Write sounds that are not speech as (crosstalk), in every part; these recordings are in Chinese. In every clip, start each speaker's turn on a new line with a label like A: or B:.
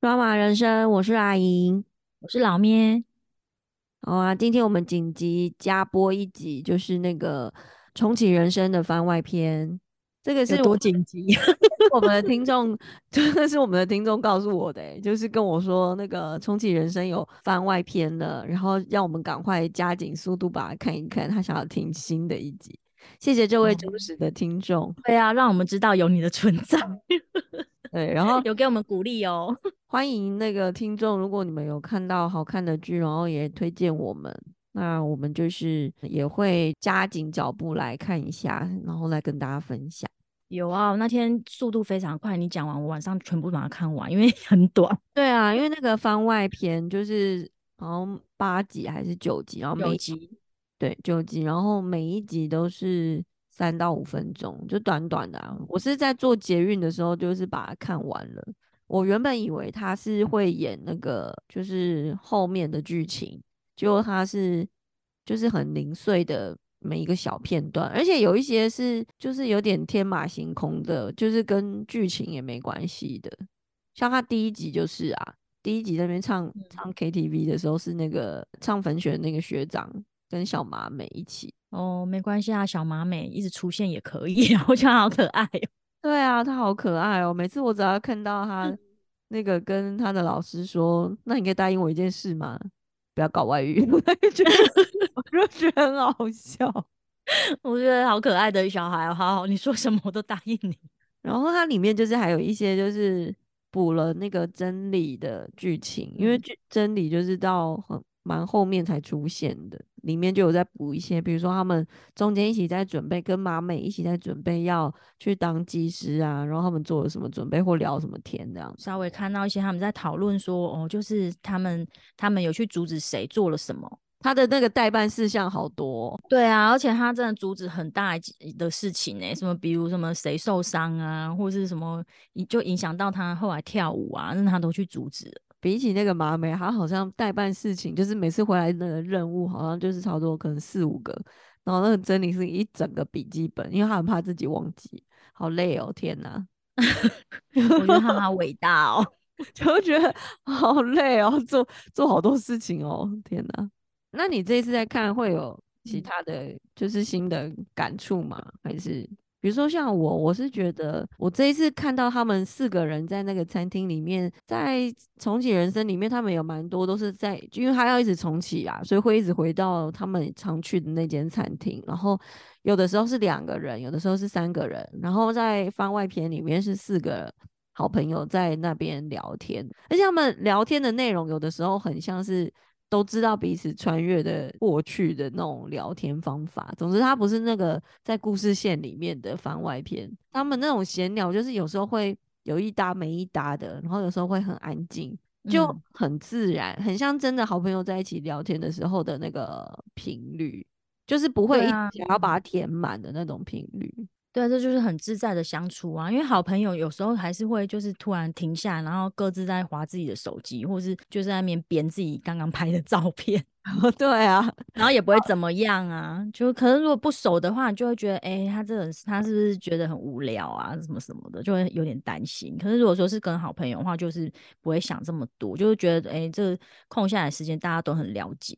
A: 抓马人生，我是阿莹，
B: 我是老咩。
A: 好啊，今天我们紧急加播一集，就是那个重启人生的番外篇。这个是
B: 多紧急？(laughs)
A: 我们的听众，(laughs) 真的是我们的听众告诉我的，就是跟我说那个重启人生有番外篇的，然后让我们赶快加紧速度把它看一看，他想要听新的一集。谢谢这位忠实的听众。
B: 对啊，让我们知道有你的存在。(laughs)
A: 对，然后
B: 有给我们鼓励哦。
A: 欢迎那个听众，如果你们有看到好看的剧，然后也推荐我们，那我们就是也会加紧脚步来看一下，然后来跟大家分享。
B: 有啊，那天速度非常快，你讲完我晚上全部把它看完，因为很短。
A: 对啊，因为那个番外篇就是好像八集还是九集，然后每
B: 集
A: 对九集，然后每一集都是。三到五分钟，就短短的。我是在做捷运的时候，就是把它看完了。我原本以为他是会演那个，就是后面的剧情，结果他是就是很零碎的每一个小片段，而且有一些是就是有点天马行空的，就是跟剧情也没关系的。像他第一集就是啊，第一集那边唱唱 KTV 的时候，是那个唱粉雪那个学长跟小麻美一起。
B: 哦，没关系啊，小马美一直出现也可以，(laughs) 我觉得好可爱哦。
A: 对啊，他好可爱哦。每次我只要看到他那个跟他的老师说：“那你可以答应我一件事吗？不要搞外遇。(laughs) ”我就觉得，我就觉得很好笑。(laughs)
B: 我觉得好可爱的小孩，好好，你说什么我都答应你。
A: 然后它里面就是还有一些就是补了那个真理的剧情，因为剧真理就是到很。蛮后面才出现的，里面就有在补一些，比如说他们中间一起在准备，跟马美一起在准备要去当技师啊，然后他们做了什么准备或聊什么天这样。
B: 稍微看到一些他们在讨论说，哦，就是他们他们有去阻止谁做了什么，
A: 他的那个代办事项好多。
B: 对啊，而且他真的阻止很大的事情呢，什么比如什么谁受伤啊，或是什么就影响到他后来跳舞啊，那他都去阻止。
A: 比起那个马美，他好像代办事情，就是每次回来的任务好像就是差不多可能四五个，然后那个真理是一整个笔记本，因为他很怕自己忘记，好累哦，天哪！(laughs)
B: 我觉得他好伟大哦，(laughs)
A: 就觉得好累哦，做做好多事情哦，天哪！那你这一次在看会有其他的就是新的感触吗？还是？比如说像我，我是觉得我这一次看到他们四个人在那个餐厅里面，在重启人生里面，他们有蛮多都是在，因为他要一直重启啊，所以会一直回到他们常去的那间餐厅。然后有的时候是两个人，有的时候是三个人。然后在番外篇里面是四个好朋友在那边聊天，而且他们聊天的内容有的时候很像是。都知道彼此穿越的过去的那种聊天方法。总之，它不是那个在故事线里面的番外篇。他们那种闲聊，就是有时候会有一搭没一搭的，然后有时候会很安静，就很自然，很像真的好朋友在一起聊天的时候的那个频率，就是不会想要把它填满的那种频率。
B: 对，这就是很自在的相处啊。因为好朋友有时候还是会就是突然停下，然后各自在划自己的手机，或是就在那边编自己刚刚拍的照片。(laughs)
A: 对啊，
B: 然后也不会怎么样啊。就可能如果不熟的话，就会觉得哎，他这人他是不是觉得很无聊啊，什么什么的，就会有点担心。可是如果说是跟好朋友的话，就是不会想这么多，就是觉得哎，这空下来时间大家都很了解。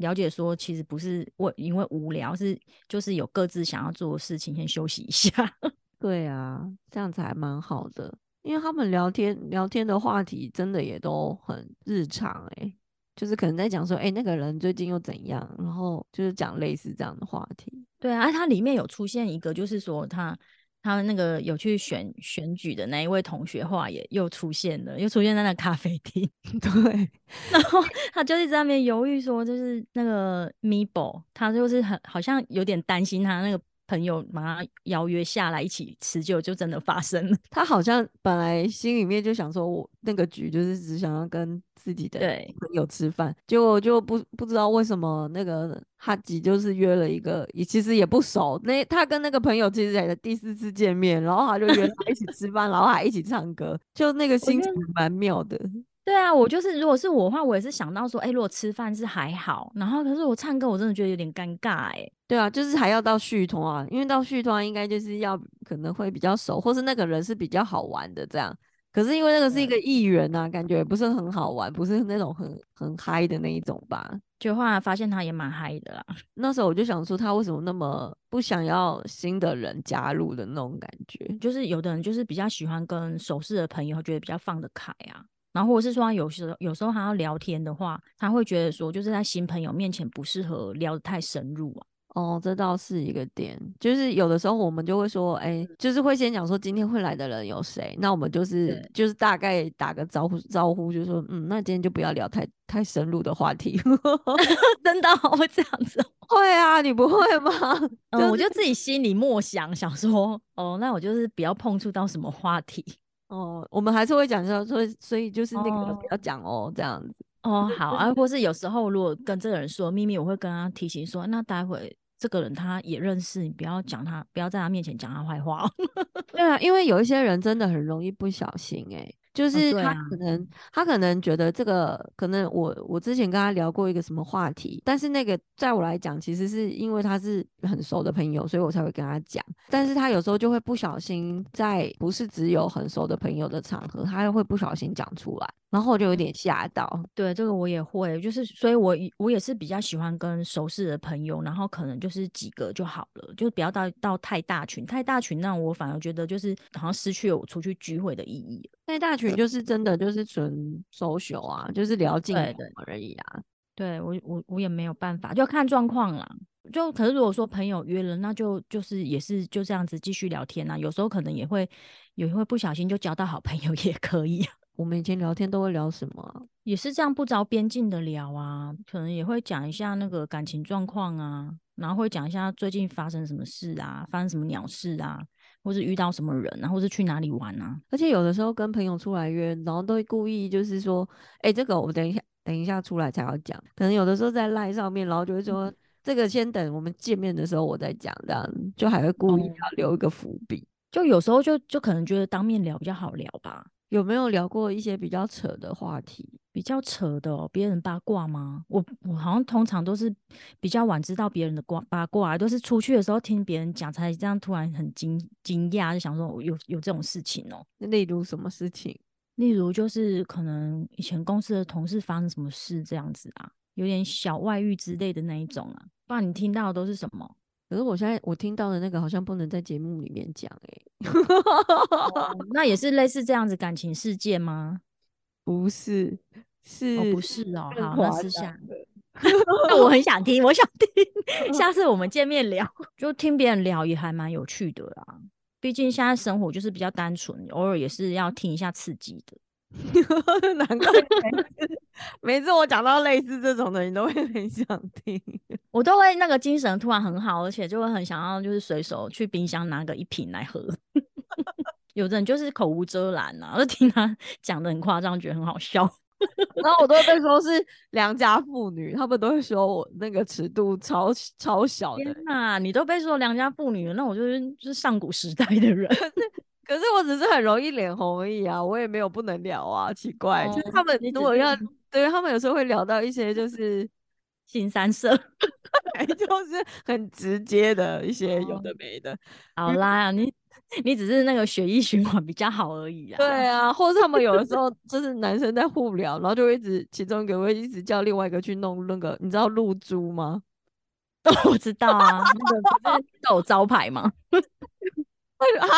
B: 了解说，其实不是我因为无聊，是就是有各自想要做的事情，先休息一下。(laughs)
A: 对啊，这样子还蛮好的，因为他们聊天聊天的话题真的也都很日常，哎，就是可能在讲说，哎，那个人最近又怎样，然后就是讲类似这样的话题。
B: 对啊，它里面有出现一个，就是说他。他们那个有去选选举的那一位同学，话也又出现了，又出现在那咖啡厅。(laughs)
A: 对，(laughs)
B: 然后他就一直在那边犹豫，说就是那个 Mibo，他就是很好像有点担心他那个。朋友马上邀约下来一起吃，就就真的发生了。(laughs)
A: 他好像本来心里面就想说，我那个局就是只想要跟自己的朋友吃饭，结果就不不知道为什么那个哈吉就是约了一个，也其实也不熟。那他跟那个朋友其实是第四次见面，然后他就约他一起吃饭，(laughs) 然后还一起唱歌，就那个心情蛮妙的。
B: 对啊，我就是，如果是我的话，我也是想到说，哎，如果吃饭是还好，然后可是我唱歌，我真的觉得有点尴尬，哎。
A: 对啊，就是还要到续通啊，因为到续通应该就是要可能会比较熟，或是那个人是比较好玩的这样，可是因为那个是一个艺人啊，感觉不是很好玩，不是那种很很嗨的那一种吧。
B: 就后来发现他也蛮嗨的啦。(laughs)
A: 那时候我就想说，他为什么那么不想要新的人加入的那种感觉？
B: 就是有的人就是比较喜欢跟熟识的朋友，觉得比较放得开啊。然后或者是说，有时候有时候还要聊天的话，他会觉得说，就是在新朋友面前不适合聊得太深入啊。
A: 哦，这倒是一个点，就是有的时候我们就会说，哎，就是会先讲说今天会来的人有谁，那我们就是就是大概打个招呼招呼，就说，嗯，那今天就不要聊太太深入的话题，(laughs) (laughs)
B: 真的会这样子？
A: 会啊，你不会吗？
B: 嗯，我就自己心里默想，想说，哦，那我就是不要碰触到什么话题。
A: 哦，我们还是会讲说，所以所以就是那个不要讲哦，这样子。
B: 哦，好啊，或是有时候如果跟这个人说秘密，我会跟他提醒说，那待会。这个人他也认识你，不要讲他，不要在他面前讲他坏话。(laughs)
A: 对啊，因为有一些人真的很容易不小心，哎，就是他可能他可能觉得这个可能我我之前跟他聊过一个什么话题，但是那个在我来讲，其实是因为他是很熟的朋友，所以我才会跟他讲。但是他有时候就会不小心在不是只有很熟的朋友的场合，他又会不小心讲出来。然后我就有点吓到，
B: 对这个我也会，就是所以，我我也是比较喜欢跟熟识的朋友，然后可能就是几个就好了，就不要到到太大群，太大群那我反而觉得就是好像失去了我出去聚会的意义。
A: 太大群就是真的就是纯 social 啊，就是聊近的而已啊。
B: 对我我我也没有办法，就看状况啦。就可是如果说朋友约了，那就就是也是就这样子继续聊天啊。有时候可能也会也会不小心就交到好朋友 (laughs) 也可以。
A: 我们以前聊天都会聊什么？
B: 也是这样不着边际的聊啊，可能也会讲一下那个感情状况啊，然后会讲一下最近发生什么事啊，发生什么鸟事啊，或是遇到什么人，然后是去哪里玩啊。
A: 而且有的时候跟朋友出来约，然后都会故意就是说，哎，这个我等一下等一下出来才要讲。可能有的时候在赖上面，然后就会说，这个先等我们见面的时候我再讲，这样就还会故意要留一个伏笔。
B: 就有时候就就可能觉得当面聊比较好聊吧。
A: 有没有聊过一些比较扯的话题？
B: 比较扯的，哦，别人八卦吗？我我好像通常都是比较晚知道别人的卦八卦，都是出去的时候听别人讲，才这样突然很惊惊讶，就想说有有这种事情哦。
A: 例如什么事情？
B: 例如就是可能以前公司的同事发生什么事这样子啊，有点小外遇之类的那一种啊。不然你听到的都是什么？
A: 可是我现在我听到的那个好像不能在节目里面讲哎，
B: 那也是类似这样子感情事件吗？
A: 不是，是哦
B: 不是哦？好，那私下，(laughs) 那我很想听，我想听，(laughs) 下次我们见面聊，(laughs) 就听别人聊也还蛮有趣的啦。毕竟现在生活就是比较单纯，偶尔也是要听一下刺激的。(laughs)
A: 难怪每次我讲到类似这种的，你都会很想听。
B: 我都会那个精神突然很好，而且就会很想要，就是随手去冰箱拿个一瓶来喝。(laughs) 有的人就是口无遮拦呐，就听他讲的很夸张，觉得很好笑。
A: 然后我都会被说是良家妇女，他们都会说我那个尺度超超小的。
B: 天哪，你都被说良家妇女了，那我就是就是上古时代的人。(laughs)
A: 可是我只是很容易脸红而已啊，我也没有不能聊啊，奇怪，就是他们如果要，对他们有时候会聊到一些就是 (laughs)
B: 新三色，(laughs)
A: 就是很直接的一些有的没的。
B: 好啦，你你只是那个血液循环比较好而已啊。
A: 对啊，或者他们有的时候 (laughs) 就是男生在互聊，然后就会一直其中一个会一直叫另外一个去弄那个，你知道露珠吗？
B: 我知道啊，那个不是有招牌吗？(laughs)
A: 啊，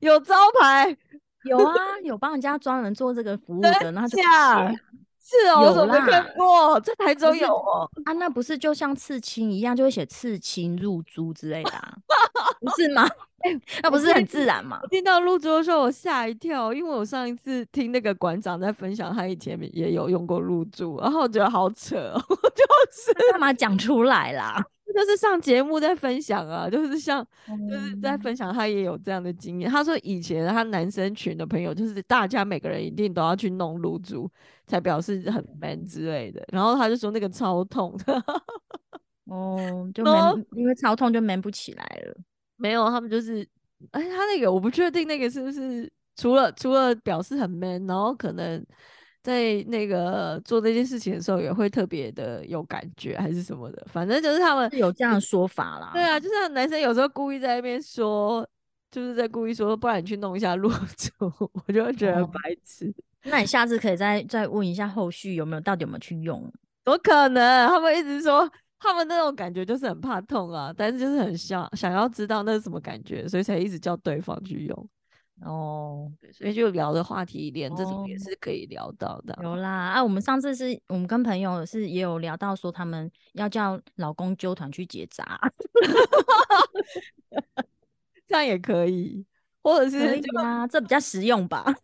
A: 有招牌，
B: 有啊，有帮人家专门做这个服务的，然后就
A: 是哦，我怎么没看过？在台中有哦，
B: 啊，那不是就像刺青一样，就会写刺青入珠之类的，(laughs) 啊不是吗？(laughs) 那不是很自然吗？
A: 听到入珠的时候，我吓一跳，因为我上一次听那个馆长在分享，他以前也有用过入珠，然后我觉得好扯，就是
B: 干嘛讲出来啦？
A: 就是上节目在分享啊，就是像就是在分享他也有这样的经验。他说以前他男生群的朋友，就是大家每个人一定都要去弄露珠，才表示很 man 之类的。然后他就说那个超痛的，(laughs)
B: 哦，就 man，因为超痛就 man 不起来了。
A: 没有，他们就是，哎，他那个我不确定那个是不是除了除了表示很 man，然后可能。在那个做这件事情的时候，也会特别的有感觉，还是什么的？反正就是他们
B: 有这样说法啦。
A: 对啊，就像男生有时候故意在那边说，就是在故意说，不然你去弄一下露珠，(laughs) 我就会觉得白痴。
B: 那你下次可以再再问一下后续有没有到底有没有去用？
A: 怎么可能？他们一直说他们那种感觉就是很怕痛啊，但是就是很想想要知道那是什么感觉，所以才一直叫对方去用。
B: 哦，
A: 所以就聊的话题连这种也是可以聊到的。
B: 有啦，啊，我们上次是我们跟朋友是也有聊到说，他们要叫老公纠团去结扎，(laughs)
A: 这样也可以，或者是
B: 啊，这比较实用吧。(laughs)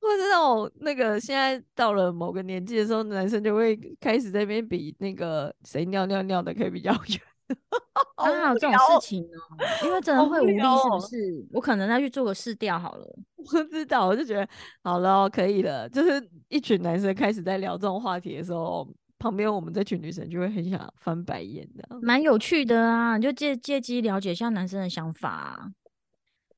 A: 或者是那种那个现在到了某个年纪的时候，男生就会开始在那边比那个谁尿尿尿的可以比较 (laughs) 远。(laughs)
B: 还有这种事情呢，因为真的会无力，是不是？我可能再去做个试调好了。(laughs)
A: 我知道，我就觉得好了，可以了。就是一群男生开始在聊这种话题的时候，旁边我们这群女生就会很想翻白眼的，
B: 蛮有趣的啊！你就借借机了解一下男生的想法。
A: 啊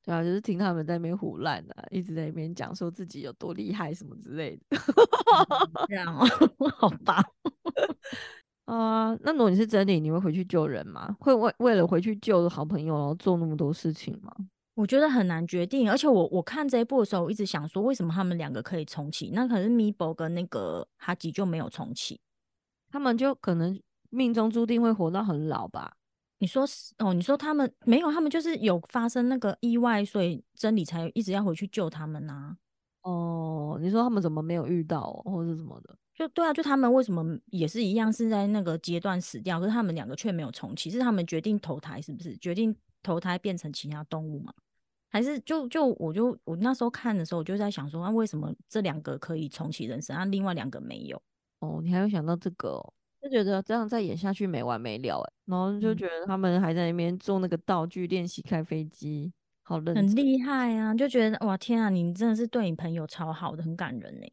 A: 对啊，就是听他们在那边胡乱的，一直在那边讲说自己有多厉害什么之类的。
B: 这样哦，(laughs) 好吧。
A: 啊，那如果你是真理，你会回去救人吗？会为为了回去救好朋友，然后做那么多事情吗？
B: 我觉得很难决定。而且我我看这一部的时候，我一直想说，为什么他们两个可以重启？那可是米博跟那个哈吉就没有重启，
A: 他们就可能命中注定会活到很老吧？
B: 你说是哦？你说他们没有，他们就是有发生那个意外，所以真理才一直要回去救他们呐。
A: 哦，你说他们怎么没有遇到，或者什么的？
B: 就对啊，就他们为什么也是一样是在那个阶段死掉，可是他们两个却没有重启，是他们决定投胎，是不是？决定投胎变成其他动物吗？还是就就我就我那时候看的时候，我就在想说，那为什么这两个可以重启人生，啊，另外两个没有？
A: 哦，你还会想到这个，就觉得这样再演下去没完没了哎，然后就觉得他们还在那边做那个道具练习开飞机，好
B: 很厉害啊，就觉得哇天啊，你真的是对你朋友超好的，很感人哎。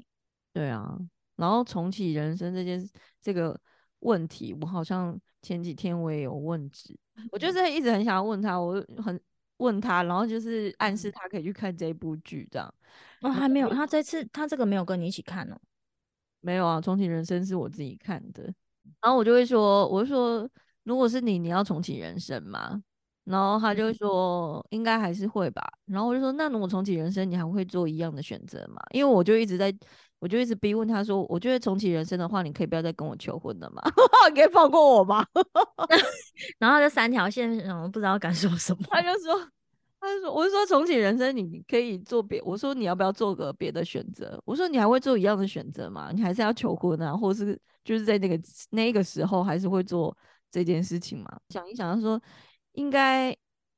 A: 对啊。然后重启人生这件这个问题，我好像前几天我也有问之，我就是一直很想要问他，我很问他，然后就是暗示他可以去看这部剧这样。
B: 哦，还没有，他这次他这个没有跟你一起看哦。
A: 没有啊，重启人生是我自己看的，然后我就会说，我就说，如果是你，你要重启人生吗？然后他就说应该还是会吧。然后我就说，那如果重启人生，你还会做一样的选择吗？因为我就一直在。我就一直逼问他说：“我觉得重启人生的话，你可以不要再跟我求婚了吗？(laughs) 可以放过我吗？” (laughs)
B: 然后这三条线，我不知道该说什么。
A: 他就说：“他就说，我就说重启人生，你可以做别。我说你要不要做个别的选择？我说你还会做一样的选择吗？你还是要求婚啊，或者是就是在那个那个时候还是会做这件事情吗？想一想，他说应该。”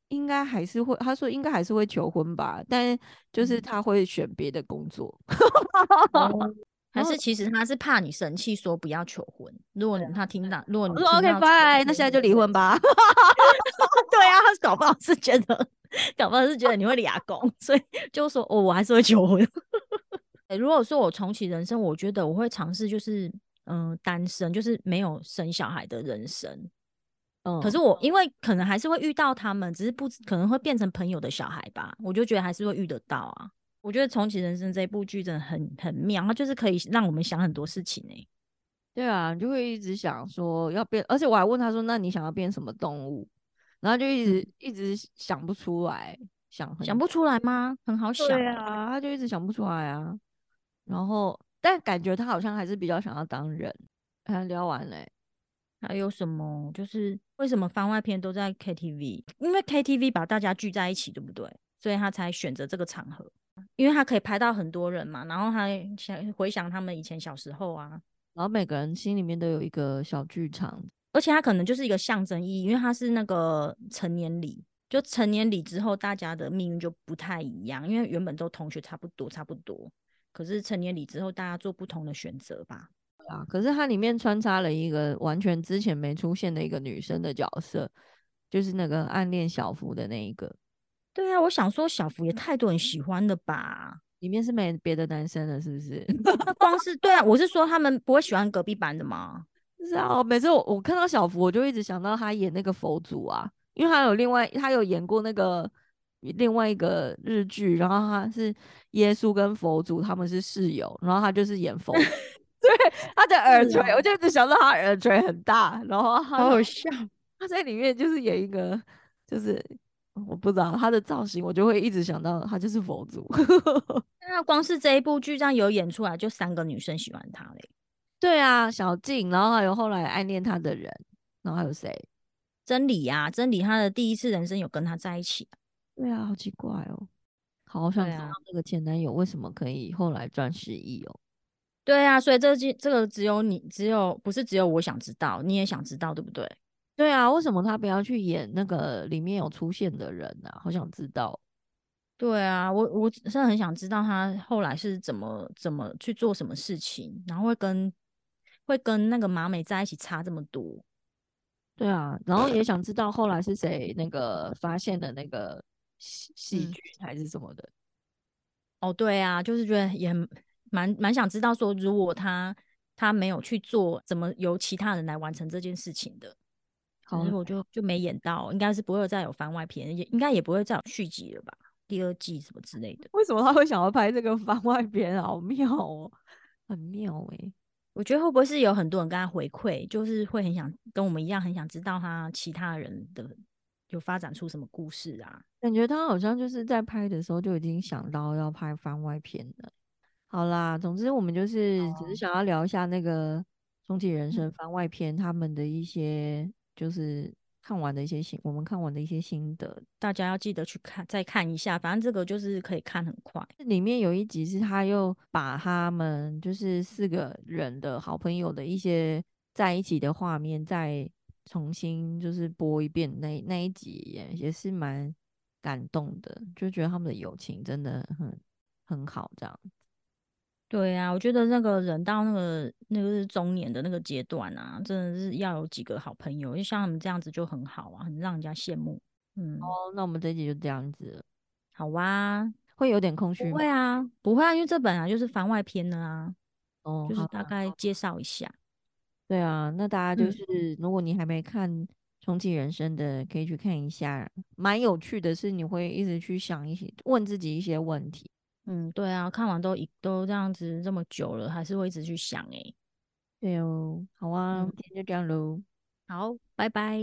A: 应该还是会，他说应该还是会求婚吧，但就是他会选别的工作，(laughs)
B: 还是其实他是怕你生气，说不要求婚。如果他听到，如果你
A: 说 OK 拜，那现在就离婚吧。(laughs)
B: 对啊，他搞不好是觉得，搞不好是觉得你会俩公，所以就说哦，我还是会求婚。(laughs) 如果说我重启人生，我觉得我会尝试就是嗯单身，就是没有生小孩的人生。可是我因为可能还是会遇到他们，只是不可能会变成朋友的小孩吧，我就觉得还是会遇得到啊。我觉得重启人生这部剧真的很很妙，它就是可以让我们想很多事情呢。
A: 对啊，你就会一直想说要变，而且我还问他说：“那你想要变什么动物？”然后就一直一直想不出来，想
B: 想不出来吗？很好想
A: 啊，他就一直想不出来啊。然后但感觉他好像还是比较想要当人。哎，聊完嘞。
B: 还有什么？就是为什么番外篇都在 KTV？因为 KTV 把大家聚在一起，对不对？所以他才选择这个场合，因为他可以拍到很多人嘛。然后他想回想他们以前小时候啊，
A: 然后每个人心里面都有一个小剧场，
B: 而且他可能就是一个象征意义，因为他是那个成年礼，就成年礼之后大家的命运就不太一样，因为原本都同学差不多差不多，可是成年礼之后大家做不同的选择吧。
A: 啊！可是它里面穿插了一个完全之前没出现的一个女生的角色，就是那个暗恋小福的那一个。
B: 对啊，我想说小福也太多人喜欢了吧？
A: 里面是没别的男生了，是不是？(laughs)
B: 光是对啊，我是说他们不会喜欢隔壁班的吗？(laughs)
A: 是啊，每次我我看到小福，我就一直想到他演那个佛祖啊，因为他有另外他有演过那个另外一个日剧，然后他是耶稣跟佛祖他们是室友，然后他就是演佛。(laughs) 对他的耳垂，我就一直想到他耳垂很大，然后
B: 好好笑。(laughs)
A: 他在里面就是演一个，就是我不知道他的造型，我就会一直想到他就是佛祖。(laughs)
B: 那光是这一部剧这样有演出来，就三个女生喜欢他嘞。
A: 对啊，小静，然后还有后来暗恋他的人，然后还有谁？
B: 真理呀，真理，他的第一次人生有跟他在一起。
A: 对啊，好奇怪哦，好想知道那个前男友为什么可以后来赚十亿哦。
B: 对啊，所以这这这个只有你，只有不是只有我想知道，你也想知道，对不对？
A: 对啊，为什么他不要去演那个里面有出现的人呢？好想知道。
B: 对啊，我我真的很想知道他后来是怎么怎么去做什么事情，然后会跟会跟那个马美在一起差这么多。
A: 对啊，然后也想知道后来是谁那个发现的那个细细菌还是什么的。
B: 哦，对啊，就是觉得也蛮蛮想知道说，如果他他没有去做，怎么由其他人来完成这件事情的。可是我就就没演到，应该是不会再有番外篇，也应该也不会再有续集了吧？第二季什么之类的？(laughs)
A: 为什么他会想要拍这个番外篇？好妙哦，很妙哎！
B: 我觉得会不会是有很多人跟他回馈，就是会很想跟我们一样，很想知道他其他人的有发展出什么故事啊？
A: 感觉他好像就是在拍的时候就已经想到要拍番外篇了。好啦，总之我们就是只是想要聊一下那个《终极人生》番外篇他们的一些。就是看完的一些心，我们看完的一些心得，
B: 大家要记得去看，再看一下。反正这个就是可以看很快。
A: 里面有一集是他又把他们就是四个人的好朋友的一些在一起的画面再重新就是播一遍，那那一集也也是蛮感动的，就觉得他们的友情真的很很好，这样。
B: 对呀，我觉得那个人到那个那个是中年的那个阶段啊，真的是要有几个好朋友，就像他们这样子就很好啊，很让人家羡慕。嗯，
A: 哦，那我们这集就这样子，
B: 好哇，
A: 会有点空虚吗？
B: 不会啊，不会啊，因为这本来就是番外篇的啊。哦，就是大概介绍一下。
A: 对啊，那大家就是如果你还没看《重启人生》的，可以去看一下，蛮有趣的，是你会一直去想一些，问自己一些问题。
B: 嗯，对啊，看完都一都这样子这么久了，还是会一直去想哎。
A: 对哦，好啊，今天就这样喽。
B: 好，拜拜。